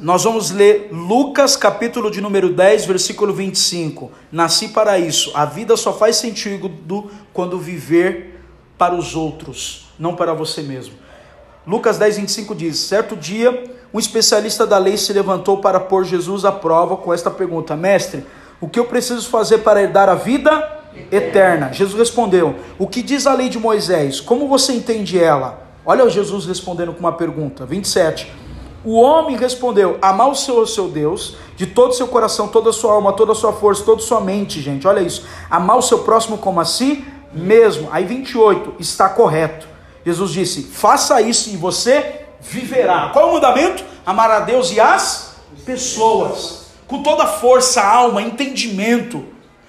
nós vamos ler Lucas, capítulo de número 10, versículo 25. Nasci para isso. A vida só faz sentido quando viver para os outros, não para você mesmo. Lucas 10, 25 diz: Certo dia, um especialista da lei se levantou para pôr Jesus à prova com esta pergunta: Mestre, o que eu preciso fazer para herdar a vida eterna? Jesus respondeu: O que diz a lei de Moisés? Como você entende ela? Olha Jesus respondendo com uma pergunta. 27. O homem respondeu: Amar o Senhor, seu Deus, de todo o seu coração, toda a sua alma, toda a sua força, toda a sua mente, gente. Olha isso. Amar o seu próximo como a si mesmo. Aí 28, está correto. Jesus disse: Faça isso e você viverá. Qual é o mandamento? Amar a Deus e as pessoas. Com toda a força, alma, entendimento.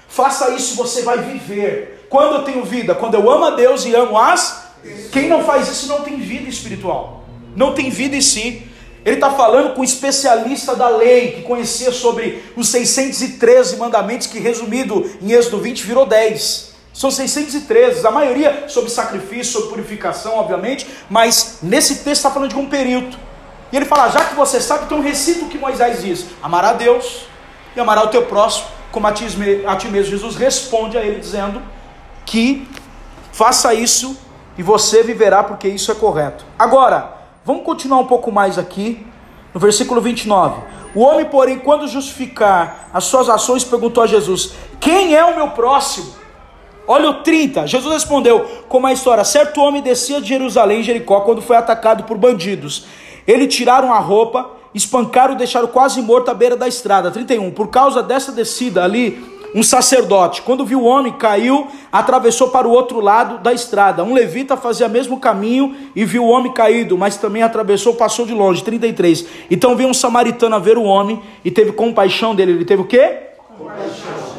Faça isso e você vai viver. Quando eu tenho vida? Quando eu amo a Deus e amo as. Quem não faz isso não tem vida espiritual. Não tem vida em si. Ele está falando com um especialista da lei, que conhecia sobre os 613 mandamentos, que resumido em Êxodo 20 virou 10. São 613, a maioria sobre sacrifício, sobre purificação, obviamente, mas nesse texto está falando de um período. E ele fala: já que você sabe, então recita o que Moisés diz: amará a Deus e amará o teu próximo como a ti, a ti mesmo. Jesus responde a ele dizendo que faça isso e você viverá, porque isso é correto. Agora, vamos continuar um pouco mais aqui, no versículo 29. O homem, porém, quando justificar as suas ações, perguntou a Jesus: Quem é o meu próximo? Olha o 30. Jesus respondeu: Como a história, certo homem descia de Jerusalém, Jericó, quando foi atacado por bandidos. Ele tiraram a roupa, espancaram e deixaram quase morto à beira da estrada. 31. Por causa dessa descida ali, um sacerdote, quando viu o homem, caiu, atravessou para o outro lado da estrada. Um levita fazia o mesmo caminho e viu o homem caído, mas também atravessou, passou de longe. 33. Então veio um samaritano a ver o homem e teve compaixão dele. Ele teve o quê? Compaixão.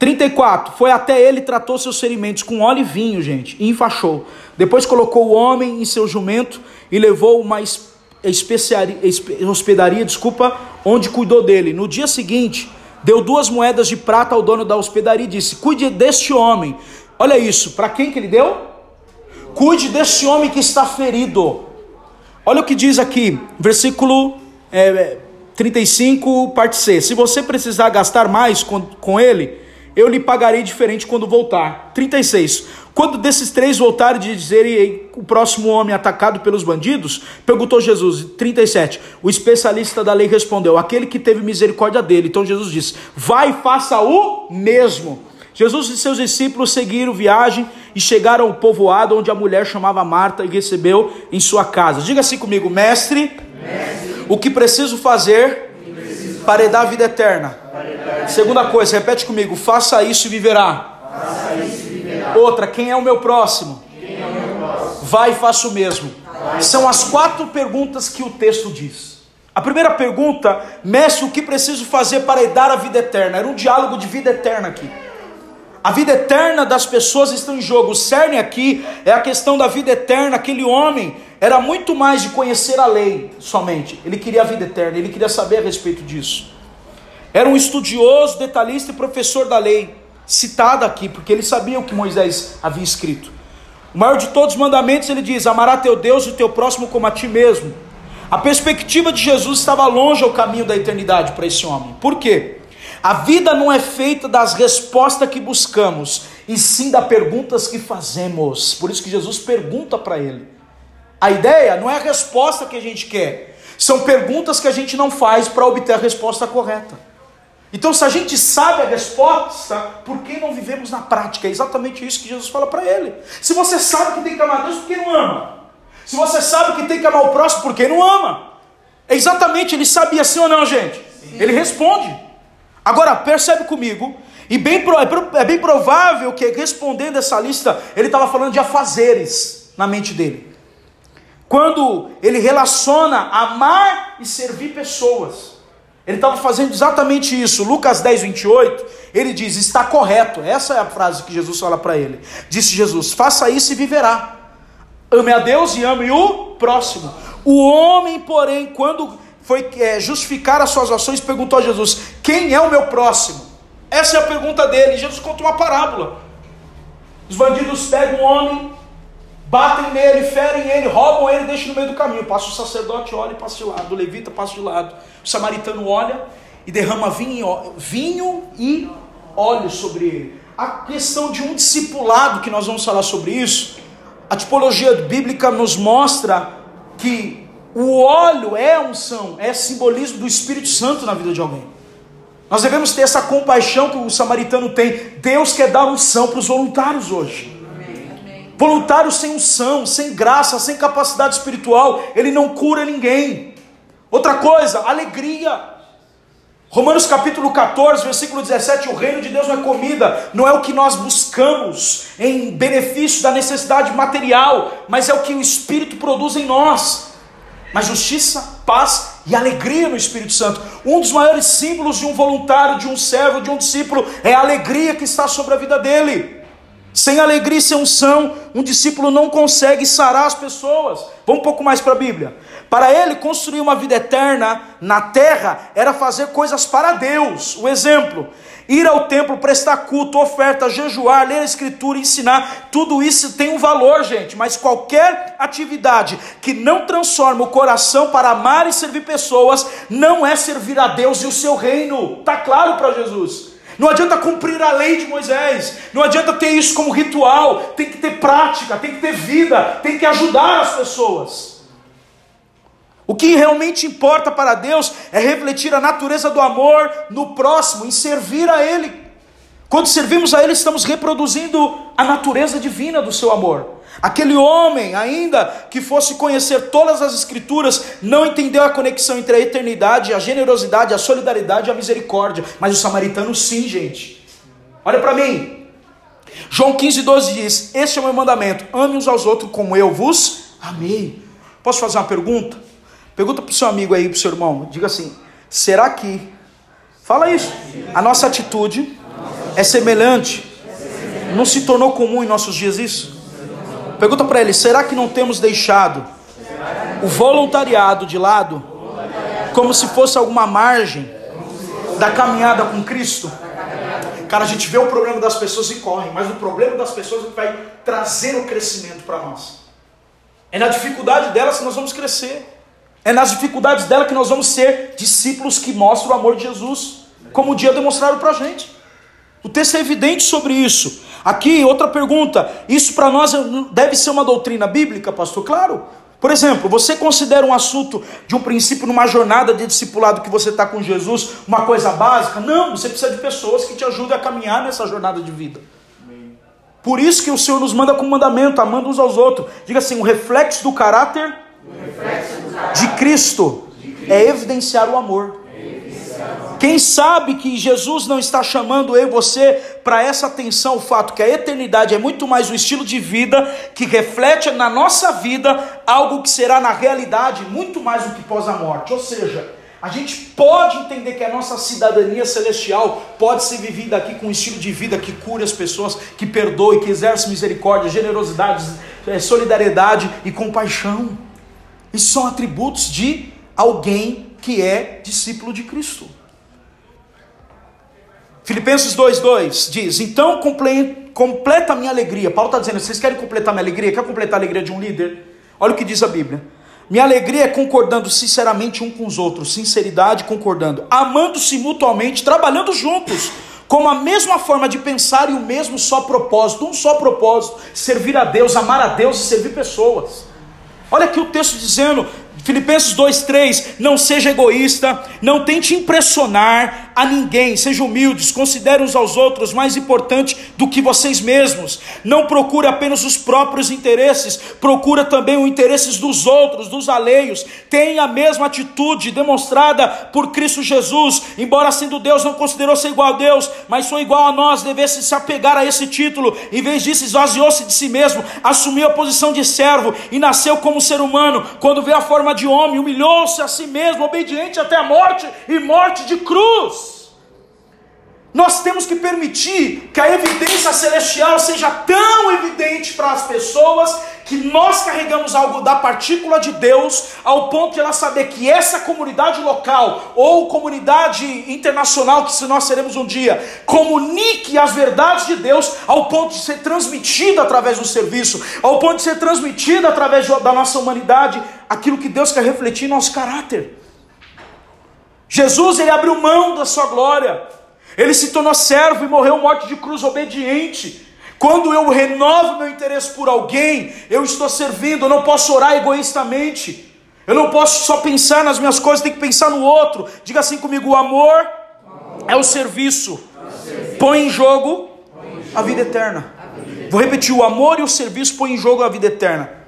34. Foi até ele, tratou seus ferimentos com óleo e vinho, gente, e enfaixou. Depois colocou o homem em seu jumento e levou uma especiaria, hospedaria, desculpa, onde cuidou dele. No dia seguinte, deu duas moedas de prata ao dono da hospedaria e disse: Cuide deste homem. Olha isso, para quem que ele deu? Cuide deste homem que está ferido. Olha o que diz aqui, versículo é, 35, parte C. Se você precisar gastar mais com, com ele, eu lhe pagarei diferente quando voltar. 36. Quando desses três voltarem de dizerem o próximo homem atacado pelos bandidos, perguntou Jesus, 37. O especialista da lei respondeu: aquele que teve misericórdia dele. Então Jesus disse: vai e faça o mesmo. Jesus e seus discípulos seguiram viagem e chegaram ao povoado onde a mulher chamava Marta e recebeu em sua casa. Diga assim comigo, mestre, mestre o que preciso fazer para dar a vida eterna? Segunda coisa, repete comigo, faça isso e viverá. Faça isso Outra, quem é o meu próximo? É o meu próximo? Vai e faça o mesmo. São as quatro perguntas que o texto diz. A primeira pergunta, mestre, o que preciso fazer para dar a vida eterna? Era um diálogo de vida eterna aqui. A vida eterna das pessoas está em jogo. O cerne aqui é a questão da vida eterna. Aquele homem era muito mais de conhecer a lei somente. Ele queria a vida eterna, ele queria saber a respeito disso. Era um estudioso, detalhista e professor da lei citada aqui, porque ele sabia o que Moisés havia escrito. O maior de todos os mandamentos, ele diz: Amará teu Deus e teu próximo como a ti mesmo. A perspectiva de Jesus estava longe ao caminho da eternidade para esse homem. Por quê? A vida não é feita das respostas que buscamos, e sim das perguntas que fazemos. Por isso que Jesus pergunta para ele. A ideia não é a resposta que a gente quer, são perguntas que a gente não faz para obter a resposta correta. Então, se a gente sabe a resposta, por que não vivemos na prática? É exatamente isso que Jesus fala para ele. Se você sabe que tem que amar Deus, por que não ama? Se você sabe que tem que amar o próximo, por que não ama? É exatamente, ele sabia sim ou não, gente? Sim. Ele responde. Agora, percebe comigo, e bem, é, é bem provável que respondendo essa lista, ele estava falando de afazeres na mente dele. Quando ele relaciona amar e servir pessoas. Ele estava fazendo exatamente isso. Lucas 10, 28, ele diz: Está correto. Essa é a frase que Jesus fala para ele. Disse Jesus: Faça isso e viverá. Ame a Deus e ame o próximo. O homem, porém, quando foi é, justificar as suas ações, perguntou a Jesus: Quem é o meu próximo? Essa é a pergunta dele. Jesus conta uma parábola. Os bandidos pegam um homem, batem nele, ferem ele, roubam ele, deixam no meio do caminho. Passa o sacerdote, olha e passa de lado, o levita passa de lado, o samaritano olha e derrama vinho, vinho e óleo sobre ele. A questão de um discipulado, que nós vamos falar sobre isso, a tipologia bíblica nos mostra que o óleo é unção, é simbolismo do Espírito Santo na vida de alguém. Nós devemos ter essa compaixão que o samaritano tem. Deus quer dar unção para os voluntários hoje. Voluntário sem unção, sem graça, sem capacidade espiritual, ele não cura ninguém. Outra coisa, alegria. Romanos capítulo 14, versículo 17: o reino de Deus não é comida, não é o que nós buscamos em benefício da necessidade material, mas é o que o Espírito produz em nós mas justiça, paz e alegria no Espírito Santo. Um dos maiores símbolos de um voluntário, de um servo, de um discípulo é a alegria que está sobre a vida dele. Sem alegria e sem unção, um discípulo não consegue sarar as pessoas. Vamos um pouco mais para a Bíblia. Para ele, construir uma vida eterna na terra era fazer coisas para Deus. O exemplo: ir ao templo, prestar culto, oferta, jejuar, ler a escritura, ensinar, tudo isso tem um valor, gente, mas qualquer atividade que não transforma o coração para amar e servir pessoas, não é servir a Deus e o seu reino. Tá claro para Jesus? Não adianta cumprir a lei de Moisés, não adianta ter isso como ritual, tem que ter prática, tem que ter vida, tem que ajudar as pessoas. O que realmente importa para Deus é refletir a natureza do amor no próximo, em servir a Ele. Quando servimos a Ele, estamos reproduzindo a natureza divina do seu amor. Aquele homem, ainda que fosse conhecer todas as Escrituras, não entendeu a conexão entre a eternidade, a generosidade, a solidariedade e a misericórdia. Mas o samaritano, sim, gente. Olha para mim. João 15, 12 diz: Este é o meu mandamento: ame uns aos outros como eu vos amei. Posso fazer uma pergunta? Pergunta para o seu amigo aí, para o seu irmão. Diga assim: será que. Fala isso. A nossa atitude é semelhante. Não se tornou comum em nossos dias isso? Pergunta para ele: será que não temos deixado o voluntariado de lado? Como se fosse alguma margem da caminhada com Cristo? Cara, a gente vê o problema das pessoas e corre, mas o problema das pessoas vai trazer o crescimento para nós. É na dificuldade delas que nós vamos crescer. É nas dificuldades dela que nós vamos ser discípulos que mostram o amor de Jesus, como o dia demonstraram para a gente. O texto é evidente sobre isso. Aqui, outra pergunta: isso para nós deve ser uma doutrina bíblica, pastor? Claro. Por exemplo, você considera um assunto de um princípio numa jornada de discipulado que você está com Jesus uma coisa básica? Não, você precisa de pessoas que te ajudem a caminhar nessa jornada de vida. Por isso que o Senhor nos manda com mandamento, amando uns aos outros. Diga assim: o reflexo do caráter de Cristo é evidenciar o amor. Quem sabe que Jesus não está chamando eu e você para essa atenção, o fato que a eternidade é muito mais um estilo de vida que reflete na nossa vida algo que será na realidade muito mais do que pós a morte. Ou seja, a gente pode entender que a nossa cidadania celestial pode ser vivida aqui com um estilo de vida que cure as pessoas, que perdoe, que exerce misericórdia, generosidade, eh, solidariedade e compaixão. Isso são atributos de alguém que é discípulo de Cristo. Filipenses 2,2 diz: Então completa a minha alegria. Paulo está dizendo: vocês querem completar minha alegria? Quer completar a alegria de um líder? Olha o que diz a Bíblia. Minha alegria é concordando sinceramente um com os outros, sinceridade concordando, amando-se mutuamente, trabalhando juntos, com a mesma forma de pensar e o mesmo só propósito, um só propósito: servir a Deus, amar a Deus e servir pessoas. Olha aqui o texto dizendo: Filipenses 2:3, não seja egoísta, não tente impressionar a ninguém, seja humildes, considere uns aos outros mais importante do que vocês mesmos. Não procure apenas os próprios interesses, procura também os interesses dos outros, dos alheios. Tenha a mesma atitude demonstrada por Cristo Jesus, embora sendo Deus não considerou ser igual a Deus, mas sou igual a nós, devesse se apegar a esse título. Em vez disso, esvaziou-se de si mesmo, assumiu a posição de servo e nasceu como ser humano. Quando veio a forma forma de homem, humilhou-se a si mesmo, obediente até a morte e morte de cruz. Nós temos que permitir que a evidência celestial seja tão evidente para as pessoas que nós carregamos algo da partícula de Deus, ao ponto de ela saber que essa comunidade local ou comunidade internacional, que se nós seremos um dia, comunique as verdades de Deus, ao ponto de ser transmitida através do serviço, ao ponto de ser transmitida através da nossa humanidade, aquilo que Deus quer refletir em nosso caráter. Jesus, ele abriu mão da sua glória, ele se tornou servo e morreu morte de cruz obediente. Quando eu renovo meu interesse por alguém, eu estou servindo, eu não posso orar egoístamente. Eu não posso só pensar nas minhas coisas, tem que pensar no outro. Diga assim comigo: o amor é o serviço. Põe em jogo a vida eterna. Vou repetir: o amor e o serviço põem em jogo a vida eterna.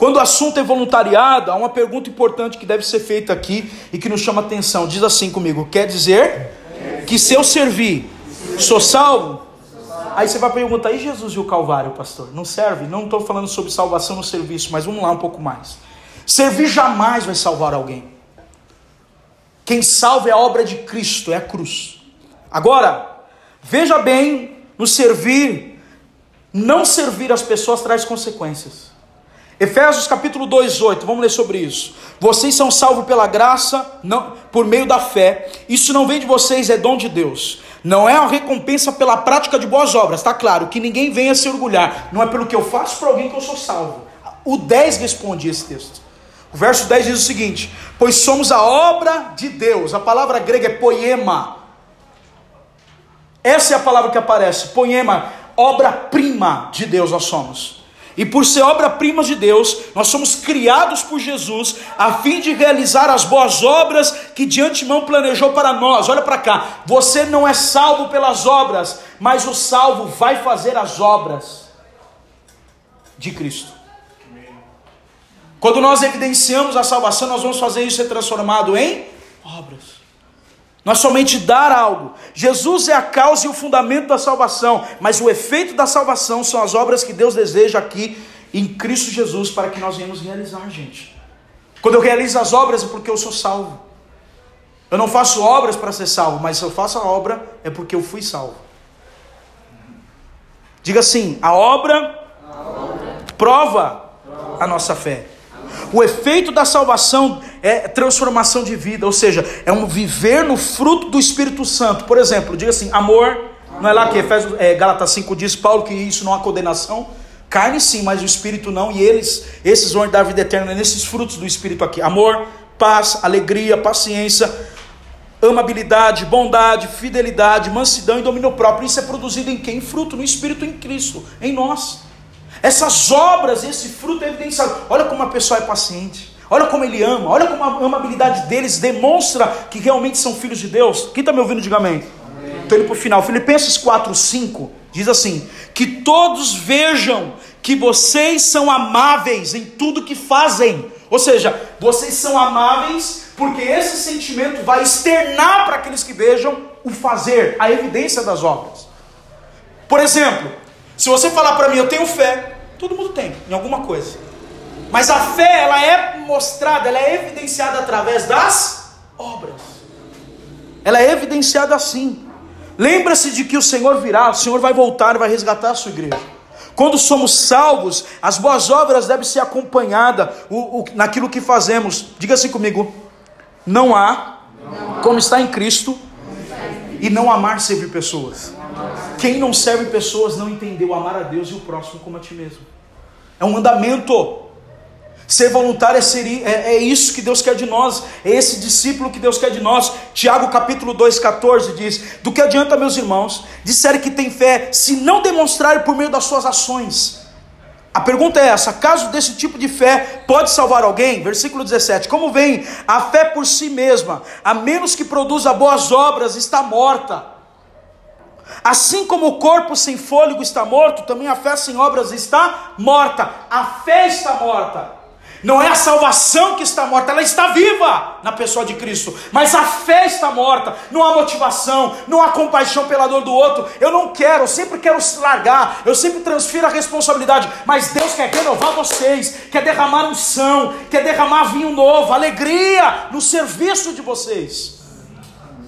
Quando o assunto é voluntariado, há uma pergunta importante que deve ser feita aqui e que nos chama atenção. Diz assim comigo: quer dizer que se eu servir, sou salvo? Aí você vai perguntar, e Jesus e o Calvário, pastor? Não serve? Não estou falando sobre salvação no serviço, mas vamos lá um pouco mais. Servir jamais vai salvar alguém. Quem salva é a obra de Cristo, é a cruz. Agora, veja bem, no servir, não servir as pessoas traz consequências. Efésios capítulo 2, 8, vamos ler sobre isso. Vocês são salvos pela graça, não, por meio da fé. Isso não vem de vocês, é dom de Deus. Não é a recompensa pela prática de boas obras, está claro, que ninguém venha se orgulhar. Não é pelo que eu faço para alguém que eu sou salvo. O 10 responde esse texto. O verso 10 diz o seguinte: Pois somos a obra de Deus. A palavra grega é poema. Essa é a palavra que aparece, poema, obra-prima de Deus nós somos. E por ser obra-prima de Deus, nós somos criados por Jesus a fim de realizar as boas obras que de antemão planejou para nós. Olha para cá, você não é salvo pelas obras, mas o salvo vai fazer as obras de Cristo. Quando nós evidenciamos a salvação, nós vamos fazer isso ser transformado em obras. Não é somente dar algo. Jesus é a causa e o fundamento da salvação, mas o efeito da salvação são as obras que Deus deseja aqui em Cristo Jesus para que nós venhamos realizar, gente. Quando eu realizo as obras é porque eu sou salvo. Eu não faço obras para ser salvo, mas se eu faço a obra é porque eu fui salvo. Diga assim: a obra, a obra. Prova, prova a nossa fé. O efeito da salvação é transformação de vida, ou seja, é um viver no fruto do Espírito Santo. Por exemplo, diga assim: amor, não é lá que Efésios, é, Gálatas 5 diz, Paulo, que isso não há condenação. Carne sim, mas o Espírito não, e eles, esses vão dar vida eterna nesses frutos do Espírito aqui: amor, paz, alegria, paciência, amabilidade, bondade, fidelidade, mansidão e domínio próprio. Isso é produzido em quem? Fruto no Espírito em Cristo, em nós. Essas obras, esse fruto é evidenciado. Olha como a pessoa é paciente. Olha como ele ama. Olha como a amabilidade deles demonstra que realmente são filhos de Deus. Quem está me ouvindo, diga amém. Estou indo para o final. Filipenses 4, 5 diz assim: Que todos vejam que vocês são amáveis em tudo que fazem. Ou seja, vocês são amáveis porque esse sentimento vai externar para aqueles que vejam o fazer, a evidência das obras. Por exemplo, se você falar para mim, eu tenho fé, todo mundo tem, em alguma coisa. Mas a fé, ela é mostrada, ela é evidenciada através das obras. Ela é evidenciada assim. Lembra-se de que o Senhor virá, o Senhor vai voltar e vai resgatar a sua igreja. Quando somos salvos, as boas obras devem ser acompanhadas o, o, naquilo que fazemos. Diga assim comigo: não há, não há como está em Cristo, e não amar servir pessoas. Quem não serve pessoas não entendeu amar a Deus e o próximo como a ti mesmo. É um mandamento. Ser voluntário é, ser, é, é, isso que Deus quer de nós, é esse discípulo que Deus quer de nós. Tiago capítulo 2,14 diz: Do que adianta, meus irmãos, disserem que tem fé, se não demonstrarem por meio das suas ações? A pergunta é essa: caso desse tipo de fé pode salvar alguém? Versículo 17: Como vem a fé por si mesma, a menos que produza boas obras, está morta. Assim como o corpo sem fôlego está morto, também a fé sem obras está morta. A fé está morta. Não é a salvação que está morta, ela está viva na pessoa de Cristo, mas a fé está morta, não há motivação, não há compaixão pela dor do outro. Eu não quero, eu sempre quero se largar, eu sempre transfiro a responsabilidade, mas Deus quer renovar vocês, quer derramar unção, quer derramar vinho novo, alegria no serviço de vocês.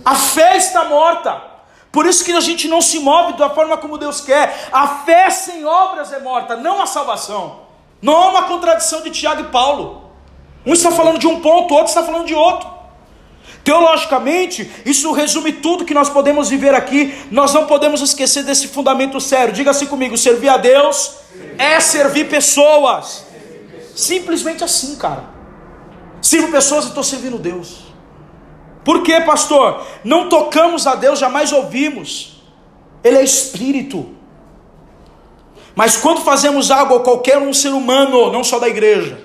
A fé está morta. Por isso que a gente não se move da forma como Deus quer. A fé sem obras é morta, não a salvação. Não há uma contradição de Tiago e Paulo. Um está falando de um ponto, outro está falando de outro. Teologicamente, isso resume tudo que nós podemos viver aqui. Nós não podemos esquecer desse fundamento sério. Diga assim comigo: servir a Deus é servir pessoas. Simples,mente assim, cara. Sirvo pessoas e estou servindo Deus. Por quê, pastor? Não tocamos a Deus, jamais ouvimos. Ele é espírito. Mas quando fazemos algo a qualquer um ser humano, não só da igreja,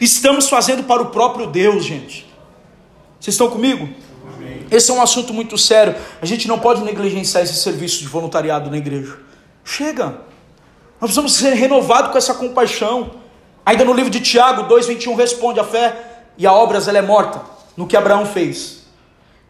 estamos fazendo para o próprio Deus, gente. Vocês estão comigo? Amém. Esse é um assunto muito sério. A gente não pode negligenciar esse serviço de voluntariado na igreja. Chega. Nós precisamos ser renovados com essa compaixão. Ainda no livro de Tiago 2,21 responde: a fé e a obras ela é morta no que Abraão fez.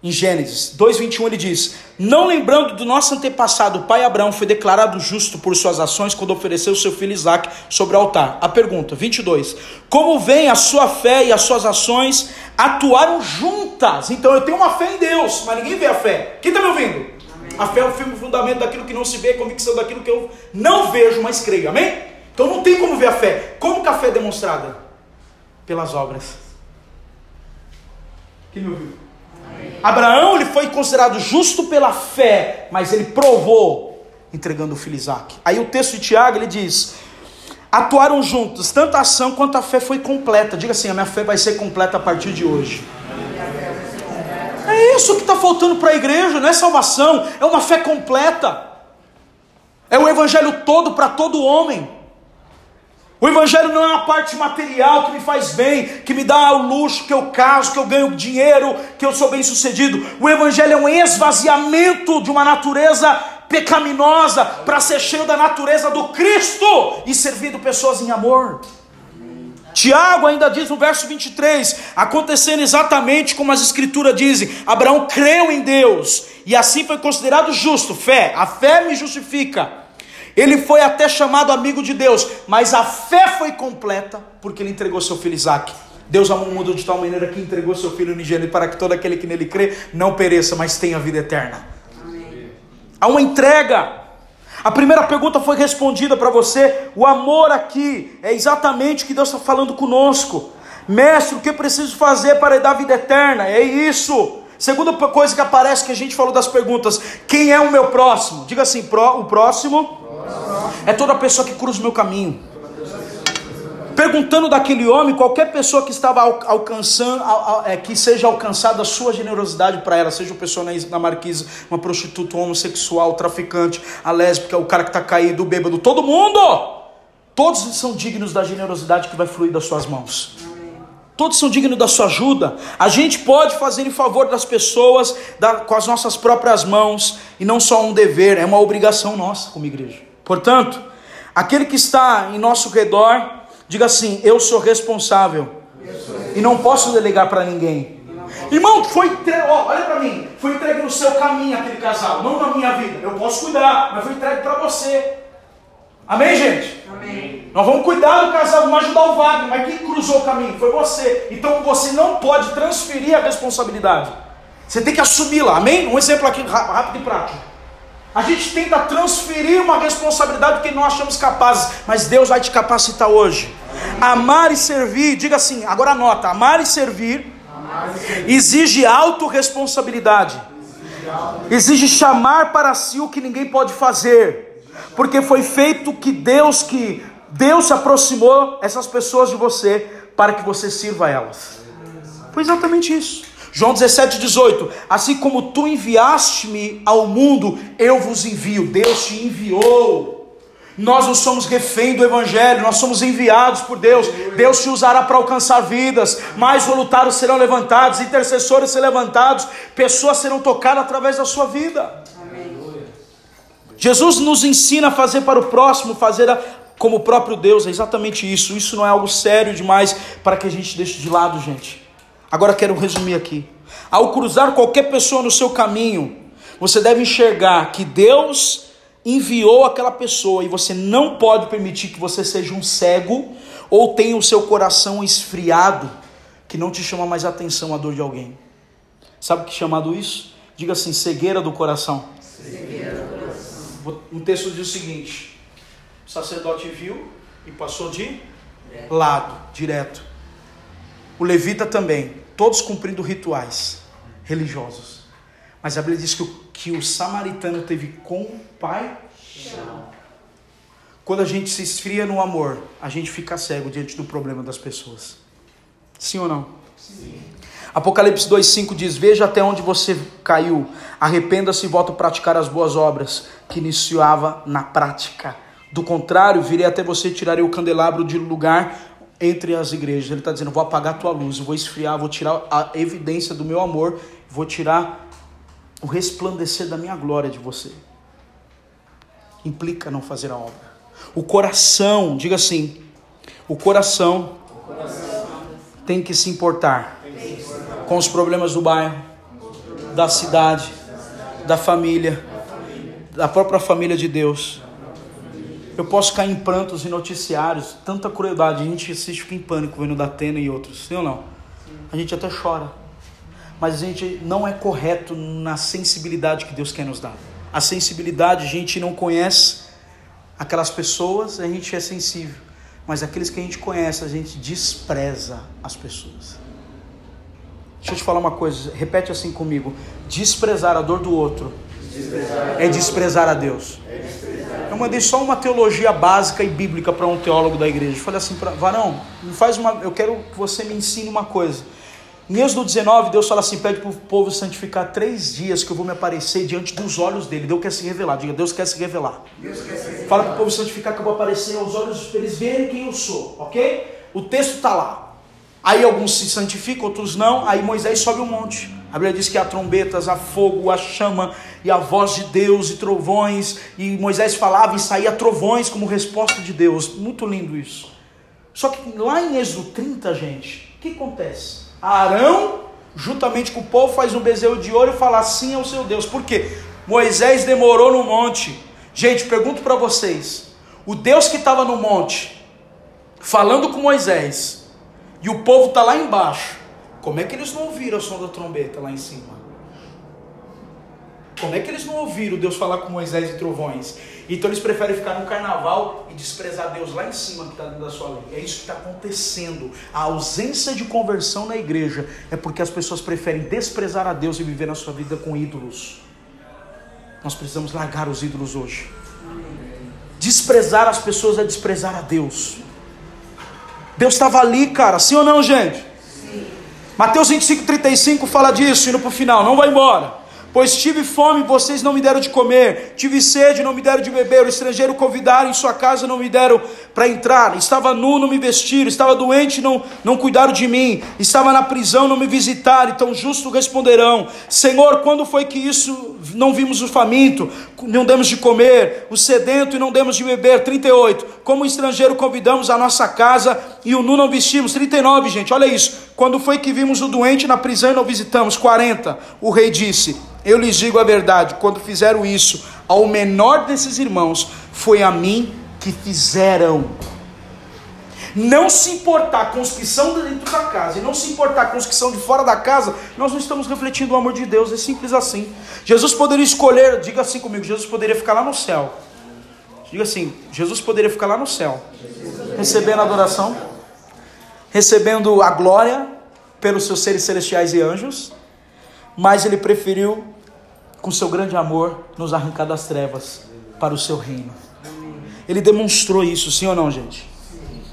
Em Gênesis 2:21 ele diz: Não lembrando do nosso antepassado, o pai Abraão foi declarado justo por suas ações quando ofereceu seu filho Isaac sobre o altar. A pergunta 22: Como vem a sua fé e as suas ações atuaram juntas? Então eu tenho uma fé em Deus, mas ninguém vê a fé. Quem está me ouvindo? Amém. A fé é o firme fundamento daquilo que não se vê, convicção daquilo que eu não vejo, mas creio. Amém? Então não tem como ver a fé. Como que a fé é demonstrada? Pelas obras. Quem me ouviu? Abraão ele foi considerado justo pela fé, mas ele provou entregando o filho Isaac. Aí o texto de Tiago ele diz: atuaram juntos, tanto a ação quanto a fé foi completa. Diga assim: a minha fé vai ser completa a partir de hoje. É isso que está faltando para a igreja, não é salvação, é uma fé completa. É o evangelho todo para todo homem. O Evangelho não é uma parte material que me faz bem, que me dá o luxo, que eu caso, que eu ganho dinheiro, que eu sou bem sucedido. O Evangelho é um esvaziamento de uma natureza pecaminosa para ser cheio da natureza do Cristo e servindo pessoas em amor. Tiago ainda diz no verso 23: acontecendo exatamente como as Escrituras dizem, Abraão creu em Deus e assim foi considerado justo. Fé, a fé me justifica. Ele foi até chamado amigo de Deus, mas a fé foi completa porque ele entregou seu filho Isaac. Deus amou o mundo de tal maneira que entregou seu filho unigênito para que todo aquele que nele crê não pereça, mas tenha vida eterna. Amém. Há uma entrega. A primeira pergunta foi respondida para você. O amor aqui é exatamente o que Deus está falando conosco. Mestre, o que eu preciso fazer para dar vida eterna? É isso. Segunda coisa que aparece que a gente falou das perguntas: quem é o meu próximo? Diga assim: o próximo é toda pessoa que cruza o meu caminho. Perguntando daquele homem, qualquer pessoa que estava alcançando, é, que seja alcançada a sua generosidade para ela, seja uma pessoa na marquise, uma prostituta, um homossexual, traficante, a lésbica, o cara que está caído, o bêbado, todo mundo, todos são dignos da generosidade que vai fluir das suas mãos. Todos são dignos da sua ajuda. A gente pode fazer em favor das pessoas da, com as nossas próprias mãos, e não só um dever, é uma obrigação nossa como igreja. Portanto, aquele que está em nosso redor, diga assim: Eu sou responsável e não posso delegar para ninguém. Irmão, foi entregue, olha para mim, foi entregue no seu caminho aquele casal, não na minha vida. Eu posso cuidar, mas foi entregue para você. Amém, gente? Amém. Nós vamos cuidar do casal, vamos ajudar o Wagner, mas quem cruzou o caminho foi você. Então você não pode transferir a responsabilidade. Você tem que assumi-la. Amém? Um exemplo aqui rápido e prático. A gente tenta transferir uma responsabilidade que não achamos capazes, mas Deus vai te capacitar hoje. Amar e servir, diga assim, agora anota: amar e servir, exige autorresponsabilidade, exige chamar para si o que ninguém pode fazer, porque foi feito que Deus que Deus se aproximou essas pessoas de você para que você sirva a elas. Foi exatamente isso. João 17, 18: Assim como tu enviaste-me ao mundo, eu vos envio. Deus te enviou. Nós não somos refém do Evangelho, nós somos enviados por Deus. Deus te usará para alcançar vidas. Mais voluntários serão levantados, intercessores serão levantados, pessoas serão tocadas através da sua vida. Amém. Jesus nos ensina a fazer para o próximo, fazer a, como o próprio Deus, é exatamente isso. Isso não é algo sério demais para que a gente deixe de lado, gente. Agora quero resumir aqui. Ao cruzar qualquer pessoa no seu caminho, você deve enxergar que Deus enviou aquela pessoa e você não pode permitir que você seja um cego ou tenha o seu coração esfriado que não te chama mais atenção a dor de alguém. Sabe o que é chamado isso? Diga assim, cegueira do coração. Cegueira do coração. O texto diz o seguinte: o sacerdote viu e passou de lado, direto. O levita também, todos cumprindo rituais religiosos. Mas a Bíblia diz que o, que o samaritano teve compaixão. Quando a gente se esfria no amor, a gente fica cego diante do problema das pessoas. Sim ou não? Sim. Apocalipse 2,5 diz: Veja até onde você caiu, arrependa-se e volta a praticar as boas obras que iniciava na prática. Do contrário, virei até você e tirarei o candelabro de lugar entre as igrejas. Ele está dizendo: Vou apagar a tua luz, vou esfriar, vou tirar a evidência do meu amor, vou tirar o resplandecer da minha glória de você. Implica não fazer a obra. O coração, diga assim: o coração, o coração. tem que se importar com os problemas do bairro, da cidade, da família, da própria família de Deus. Eu posso cair em prantos e noticiários, tanta crueldade, a gente assiste fica em pânico vendo da Atena e outros, sim ou não? A gente até chora. Mas a gente não é correto na sensibilidade que Deus quer nos dar. A sensibilidade, a gente não conhece aquelas pessoas, a gente é sensível. Mas aqueles que a gente conhece, a gente despreza as pessoas. Deixa eu te falar uma coisa, repete assim comigo: desprezar a dor do outro desprezar é desprezar a Deus. Mandei só uma teologia básica e bíblica para um teólogo da igreja. Eu falei assim para varão, faz uma, eu quero que você me ensine uma coisa. Em Êxodo 19, Deus fala assim: pede para o povo santificar três dias que eu vou me aparecer diante dos olhos dele. Deus quer se revelar. Diga, Deus quer se revelar. Quer se revelar. Fala para o povo santificar que eu vou aparecer aos olhos para eles verem quem eu sou, ok? O texto está lá. Aí alguns se santificam, outros não. Aí Moisés sobe um monte. A Bíblia diz que há trombetas, há fogo, há chama e a voz de Deus e trovões. E Moisés falava e saía trovões como resposta de Deus. Muito lindo isso. Só que lá em Êxodo 30, gente, o que acontece? Arão, juntamente com o povo, faz um bezerro de ouro e fala assim ao seu Deus. Por quê? Moisés demorou no monte. Gente, pergunto para vocês: o Deus que estava no monte, falando com Moisés, e o povo está lá embaixo. Como é que eles não ouviram o som da trombeta lá em cima? Como é que eles não ouviram Deus falar com Moisés e trovões? Então eles preferem ficar no carnaval e desprezar Deus lá em cima que está dentro da sua lei. É isso que está acontecendo. A ausência de conversão na igreja é porque as pessoas preferem desprezar a Deus e viver na sua vida com ídolos. Nós precisamos largar os ídolos hoje. Desprezar as pessoas é desprezar a Deus. Deus estava ali, cara, sim ou não, gente? Mateus 25, 35 fala disso, indo para o final, não vai embora. Pois tive fome, vocês não me deram de comer, tive sede, não me deram de beber, o estrangeiro convidaram em sua casa, não me deram para entrar, estava nu, não me vestiram, estava doente, não, não cuidaram de mim, estava na prisão, não me visitaram, então justo responderão: Senhor, quando foi que isso não vimos o faminto, não demos de comer, o sedento e não demos de beber? 38. Como estrangeiro convidamos a nossa casa e o nu não vestimos? 39, gente, olha isso. Quando foi que vimos o doente na prisão e não visitamos? 40. O rei disse: eu lhes digo a verdade: quando fizeram isso ao menor desses irmãos, foi a mim que fizeram. Não se importar com os que são dentro da casa e não se importar com os que são de fora da casa, nós não estamos refletindo o amor de Deus, é simples assim. Jesus poderia escolher, diga assim comigo: Jesus poderia ficar lá no céu. Diga assim: Jesus poderia ficar lá no céu, recebendo a adoração, recebendo a glória pelos seus seres celestiais e anjos mas ele preferiu, com seu grande amor, nos arrancar das trevas para o seu reino. Ele demonstrou isso, sim ou não, gente?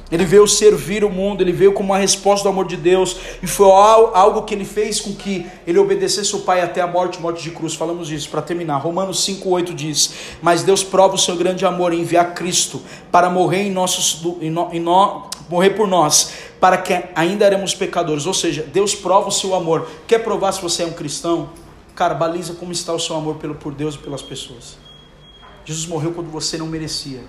Ele veio servir o mundo, ele veio como uma resposta do amor de Deus, e foi algo que ele fez com que ele obedecesse o Pai até a morte, morte de cruz. Falamos disso para terminar. Romanos 5,8 diz: Mas Deus prova o seu grande amor em enviar Cristo para morrer em nossos, em no, em no, morrer por nós, para que ainda éramos pecadores. Ou seja, Deus prova o seu amor. Quer provar se você é um cristão? Cara, baliza como está o seu amor pelo, por Deus e pelas pessoas. Jesus morreu quando você não merecia,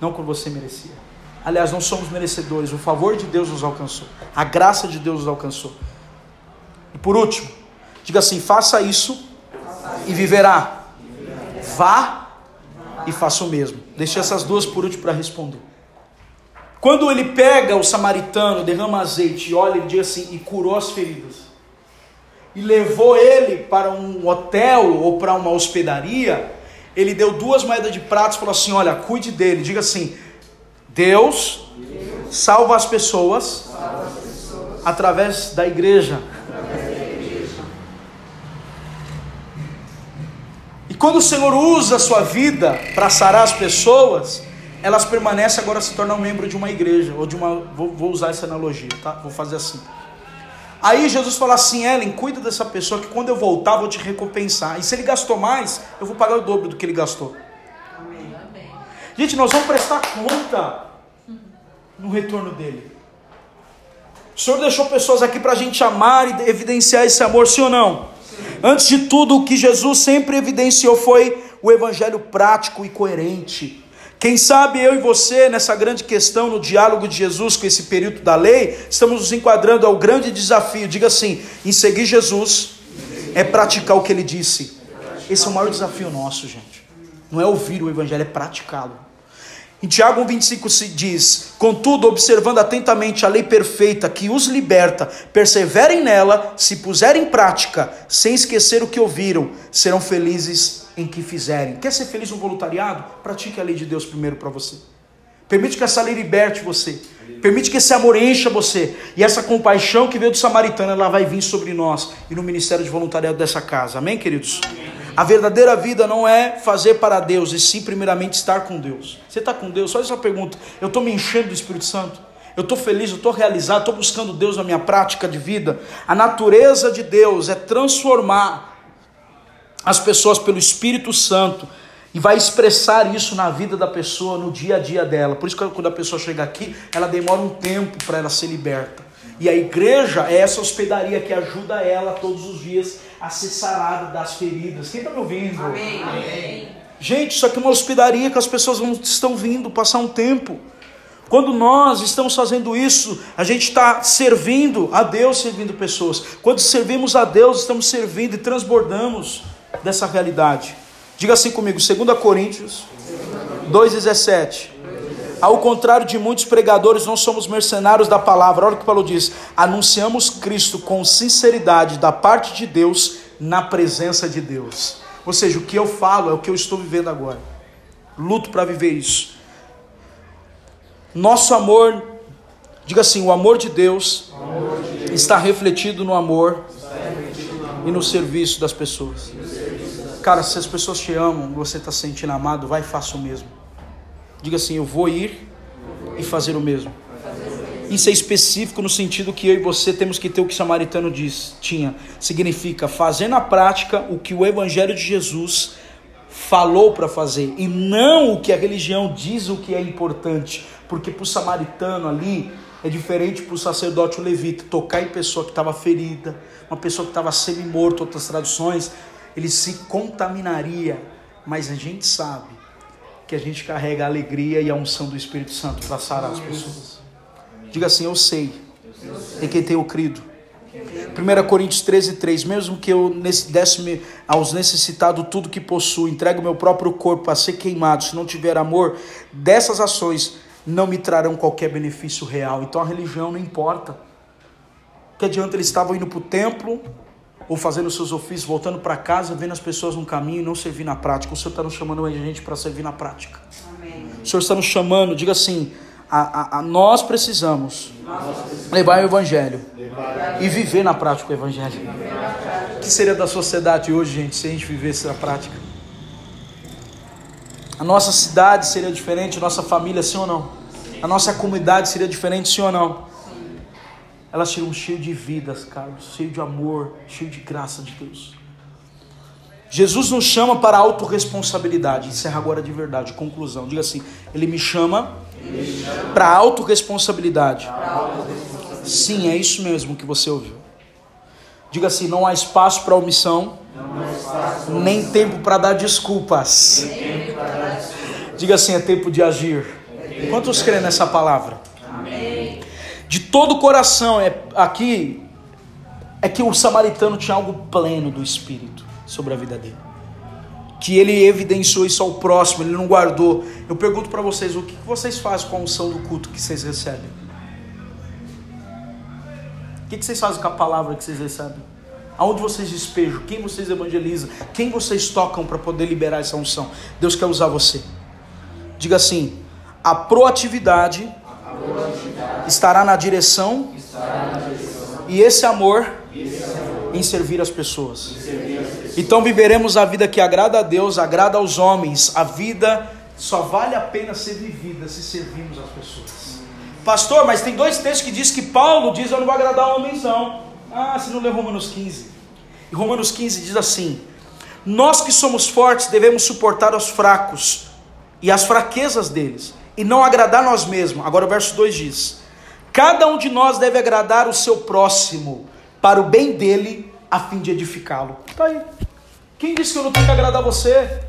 não quando você merecia. Aliás, não somos merecedores, o favor de Deus nos alcançou, a graça de Deus nos alcançou. E por último, diga assim: faça isso e viverá. Vá e faça o mesmo. Deixei essas duas por último para responder. Quando ele pega o samaritano, derrama azeite e olha, ele diz assim: e curou as feridas. E levou ele para um hotel ou para uma hospedaria. Ele deu duas moedas de prata e falou assim: Olha, cuide dele. Diga assim: Deus salva as pessoas, através da igreja. E quando o Senhor usa a sua vida para sarar as pessoas, elas permanecem agora se tornam membro de uma igreja ou de uma vou, vou usar essa analogia, tá? Vou fazer assim. Aí Jesus fala assim: Ellen, cuida dessa pessoa que quando eu voltar vou te recompensar. E se ele gastou mais, eu vou pagar o dobro do que ele gastou. Gente, nós vamos prestar conta no retorno dele. O Senhor deixou pessoas aqui para a gente amar e evidenciar esse amor, sim ou não? Sim. Antes de tudo, o que Jesus sempre evidenciou foi o evangelho prático e coerente. Quem sabe eu e você, nessa grande questão, no diálogo de Jesus com esse período da lei, estamos nos enquadrando ao grande desafio. Diga assim: em seguir Jesus é praticar o que ele disse. Esse é o maior desafio nosso, gente. Não é ouvir o evangelho, é praticá-lo. Em Tiago 1,25 se diz: Contudo, observando atentamente a lei perfeita que os liberta, perseverem nela, se puserem em prática, sem esquecer o que ouviram, serão felizes em que fizerem. Quer ser feliz no voluntariado? Pratique a lei de Deus primeiro para você. Permite que essa lei liberte você. Permite que esse amor encha você. E essa compaixão que veio do samaritano, ela vai vir sobre nós e no ministério de voluntariado dessa casa. Amém, queridos? Amém. A verdadeira vida não é fazer para Deus, e sim, primeiramente, estar com Deus. Você está com Deus? Só essa pergunta. Eu estou me enchendo do Espírito Santo? Eu estou feliz, eu estou realizado, estou buscando Deus na minha prática de vida. A natureza de Deus é transformar as pessoas pelo Espírito Santo e vai expressar isso na vida da pessoa, no dia a dia dela. Por isso que quando a pessoa chega aqui, ela demora um tempo para ela ser liberta. E a igreja é essa hospedaria que ajuda ela todos os dias a ser sarada das feridas. Quem está me ouvindo? Amém. Amém. Gente, isso aqui é uma hospedaria que as pessoas vão, estão vindo passar um tempo. Quando nós estamos fazendo isso, a gente está servindo a Deus, servindo pessoas. Quando servimos a Deus, estamos servindo e transbordamos dessa realidade. Diga assim comigo, 2 Coríntios 2,17. Ao contrário de muitos pregadores, não somos mercenários da palavra. Olha o que Paulo diz: anunciamos Cristo com sinceridade da parte de Deus, na presença de Deus. Ou seja, o que eu falo é o que eu estou vivendo agora. Luto para viver isso. Nosso amor, diga assim: o amor de Deus, amor de Deus está, refletido no amor, refletido no amor e no serviço das pessoas. Cara, se as pessoas te amam, você está sentindo amado, vai e faça o mesmo. Diga assim: Eu vou ir e fazer o mesmo. Isso é específico no sentido que eu e você temos que ter o que o samaritano diz, tinha. Significa fazer na prática o que o Evangelho de Jesus falou para fazer e não o que a religião diz o que é importante. Porque para o samaritano ali é diferente para o sacerdote levita tocar em pessoa que estava ferida, uma pessoa que estava semi-morta, outras traduções, ele se contaminaria. Mas a gente sabe que a gente carrega a alegria e a unção do Espírito Santo para sarar as pessoas. Diga assim: Eu sei, em quem tenho crido. 1 Coríntios 13, 3: Mesmo que eu desse aos necessitados tudo que possuo, entregue o meu próprio corpo a ser queimado, se não tiver amor, dessas ações não me trarão qualquer benefício real. Então a religião não importa. Que adianta eles estavam indo para o templo, ou fazendo seus ofícios, voltando para casa, vendo as pessoas no caminho e não servir na prática. O Senhor está nos chamando a gente para servir na prática. Amém. O Senhor está nos chamando, diga assim: a, a, a nós, precisamos levar o Evangelho e viver na prática o Evangelho. O que seria da sociedade hoje, gente, se a gente vivesse na prática? A nossa cidade seria diferente, a nossa família, sim ou não? A nossa comunidade seria diferente, sim ou não? Elas seriam cheias de vidas, Carlos, cheio de amor, cheio de graça de Deus. Jesus nos chama para autorresponsabilidade. Encerra agora de verdade, conclusão. Diga assim: Ele me chama, chama. para autorresponsabilidade. Sim, é isso mesmo que você ouviu. Diga assim: não há espaço para omissão, espaço nem tempo para dar desculpas. Diga assim: é tempo de agir. Quantos creem nessa palavra? De todo o coração. É, aqui é que o samaritano tinha algo pleno do Espírito sobre a vida dele. Que ele evidenciou isso ao próximo, ele não guardou. Eu pergunto para vocês, o que vocês fazem com a unção do culto que vocês recebem? O que vocês fazem com a palavra que vocês recebem? Aonde vocês despejam? Quem vocês evangelizam? Quem vocês tocam para poder liberar essa unção? Deus quer usar você. Diga assim: a proatividade, a proatividade estará na direção, e esse amor em servir as pessoas. Então viveremos a vida que agrada a Deus, agrada aos homens. A vida só vale a pena ser vivida se servirmos as pessoas. Pastor, mas tem dois textos que diz que Paulo diz eu não vou agradar homens não. Ah, se não lê Romanos 15. E Romanos 15 diz assim: Nós que somos fortes devemos suportar os fracos e as fraquezas deles, e não agradar nós mesmos. Agora o verso 2 diz: Cada um de nós deve agradar o seu próximo, para o bem dele, a fim de edificá-lo. Está aí. Quem disse que eu não tenho que agradar você?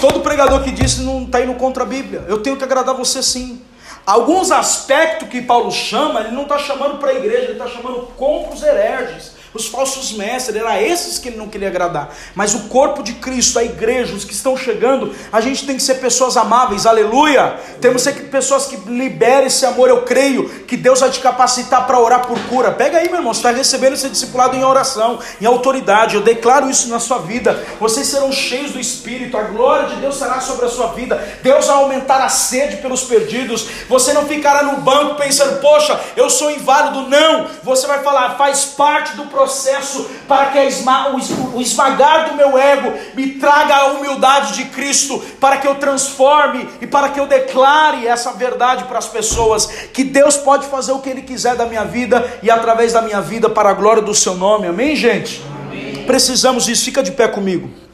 Todo pregador que disse não está indo contra a Bíblia. Eu tenho que agradar você sim. Alguns aspectos que Paulo chama, ele não está chamando para a igreja, ele está chamando contra os hereges os falsos mestres, era esses que ele não queria agradar. Mas o corpo de Cristo, a igreja, os que estão chegando, a gente tem que ser pessoas amáveis, aleluia. Temos que ser pessoas que liberem esse amor. Eu creio que Deus vai te capacitar para orar por cura. Pega aí, meu irmão, você está recebendo esse discipulado em oração, em autoridade. Eu declaro isso na sua vida. Vocês serão cheios do Espírito, a glória de Deus será sobre a sua vida. Deus vai aumentar a sede pelos perdidos. Você não ficará no banco pensando, poxa, eu sou inválido. Não, você vai falar, faz parte do processo processo para que o esmagar do meu ego me traga a humildade de Cristo, para que eu transforme e para que eu declare essa verdade para as pessoas, que Deus pode fazer o que Ele quiser da minha vida e através da minha vida para a glória do Seu nome, amém, gente? Amém. Precisamos disso, fica de pé comigo.